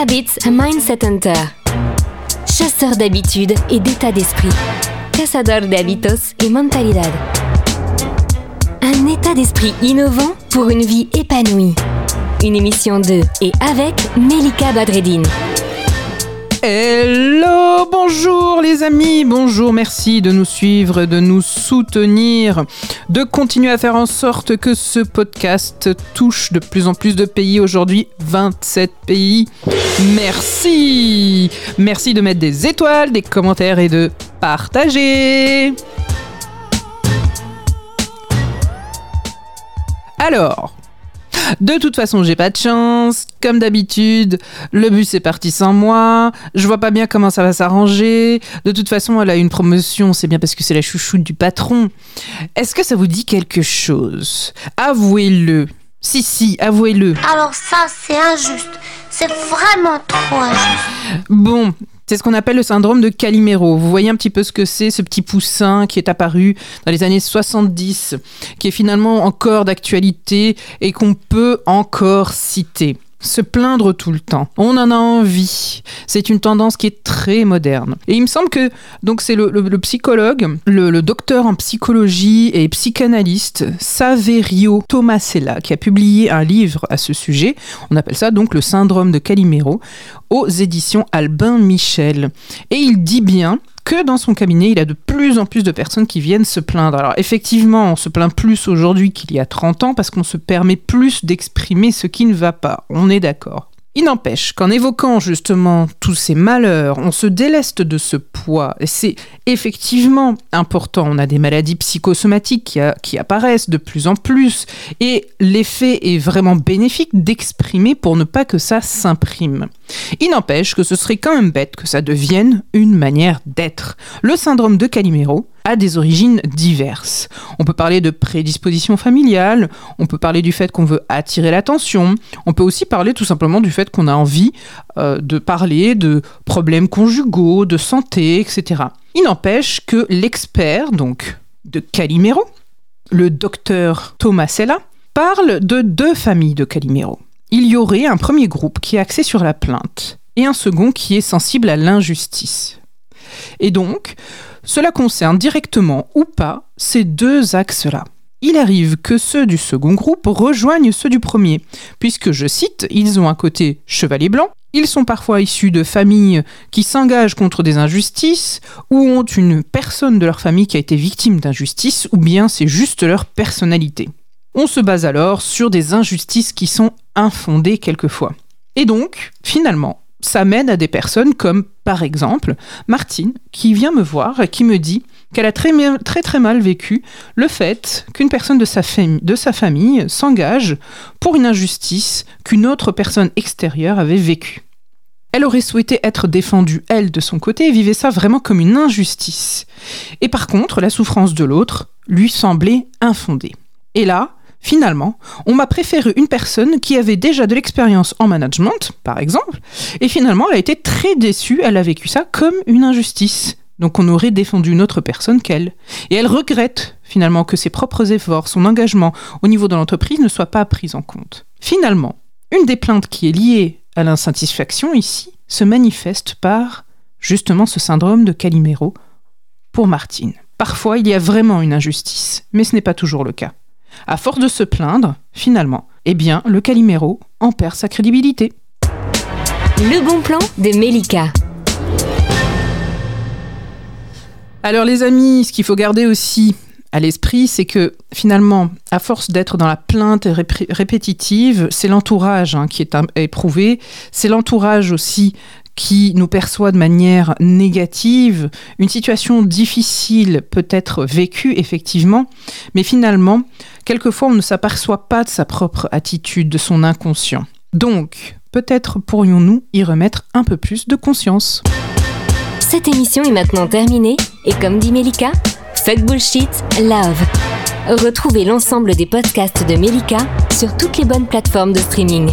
Habits Mindset Hunter. Chasseur d'habitudes et d'état d'esprit. Cazador de hábitos et mentalidad. Un état d'esprit innovant pour une vie épanouie. Une émission de et avec Melika Badreddine. Hello, bonjour les amis, bonjour, merci de nous suivre, de nous soutenir, de continuer à faire en sorte que ce podcast touche de plus en plus de pays aujourd'hui, 27 pays. Merci Merci de mettre des étoiles, des commentaires et de partager Alors, de toute façon, j'ai pas de chance. Comme d'habitude, le bus est parti sans moi. Je vois pas bien comment ça va s'arranger. De toute façon, elle a une promotion. C'est bien parce que c'est la chouchoute du patron. Est-ce que ça vous dit quelque chose? Avouez-le. Si, si, avouez-le. Alors ça, c'est injuste. C'est vraiment trop. Bon, c'est ce qu'on appelle le syndrome de Calimero. Vous voyez un petit peu ce que c'est, ce petit poussin qui est apparu dans les années 70, qui est finalement encore d'actualité et qu'on peut encore citer se plaindre tout le temps. On en a envie. C'est une tendance qui est très moderne. Et il me semble que donc c'est le, psychologue, le, docteur en psychologie et psychanalyste Saverio Tomasella qui a publié un livre à ce sujet. On appelle ça donc le syndrome de Calimero aux éditions Albin Michel. Et il dit bien que dans son cabinet, il a de plus en plus de personnes qui viennent se plaindre. Alors effectivement, on se plaint plus aujourd'hui qu'il y a 30 ans parce qu'on se permet plus d'exprimer ce qui ne va pas. On est d'accord. Il n'empêche qu'en évoquant justement tous ces malheurs, on se déleste de ce poids. Et c'est effectivement important. On a des maladies psychosomatiques qui, qui apparaissent de plus en plus. Et l'effet est vraiment bénéfique d'exprimer pour ne pas que ça s'imprime. Il n'empêche que ce serait quand même bête que ça devienne une manière d'être. Le syndrome de Calimero, a des origines diverses. On peut parler de prédisposition familiale, on peut parler du fait qu'on veut attirer l'attention, on peut aussi parler tout simplement du fait qu'on a envie euh, de parler de problèmes conjugaux, de santé, etc. Il n'empêche que l'expert, donc de Calimero, le docteur Thomas Sella, parle de deux familles de Calimero. Il y aurait un premier groupe qui est axé sur la plainte et un second qui est sensible à l'injustice. Et donc, cela concerne directement ou pas ces deux axes-là. Il arrive que ceux du second groupe rejoignent ceux du premier, puisque, je cite, ils ont un côté chevalier blanc, ils sont parfois issus de familles qui s'engagent contre des injustices, ou ont une personne de leur famille qui a été victime d'injustice, ou bien c'est juste leur personnalité. On se base alors sur des injustices qui sont infondées quelquefois. Et donc, finalement, ça mène à des personnes comme, par exemple, Martine, qui vient me voir et qui me dit qu'elle a très, très mal vécu le fait qu'une personne de sa, de sa famille s'engage pour une injustice qu'une autre personne extérieure avait vécue. Elle aurait souhaité être défendue, elle, de son côté, et vivait ça vraiment comme une injustice. Et par contre, la souffrance de l'autre lui semblait infondée. Et là, Finalement, on m'a préféré une personne qui avait déjà de l'expérience en management, par exemple, et finalement elle a été très déçue, elle a vécu ça comme une injustice. Donc on aurait défendu une autre personne qu'elle. Et elle regrette finalement que ses propres efforts, son engagement au niveau de l'entreprise ne soient pas pris en compte. Finalement, une des plaintes qui est liée à l'insatisfaction ici se manifeste par justement ce syndrome de Calimero pour Martine. Parfois, il y a vraiment une injustice, mais ce n'est pas toujours le cas. À force de se plaindre, finalement, eh bien, le Calimero en perd sa crédibilité. Le bon plan de Melika. Alors les amis, ce qu'il faut garder aussi à l'esprit, c'est que finalement, à force d'être dans la plainte répétitive, c'est l'entourage hein, qui est éprouvé, c'est l'entourage aussi qui nous perçoit de manière négative, une situation difficile peut être vécue effectivement, mais finalement, quelquefois on ne s'aperçoit pas de sa propre attitude, de son inconscient. Donc, peut-être pourrions-nous y remettre un peu plus de conscience. Cette émission est maintenant terminée, et comme dit Melika, fuck bullshit, love. Retrouvez l'ensemble des podcasts de Melika sur toutes les bonnes plateformes de streaming.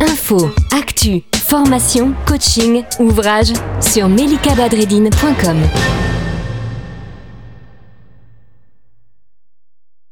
Info, actu, formation, coaching, ouvrage sur melikabadredine.com.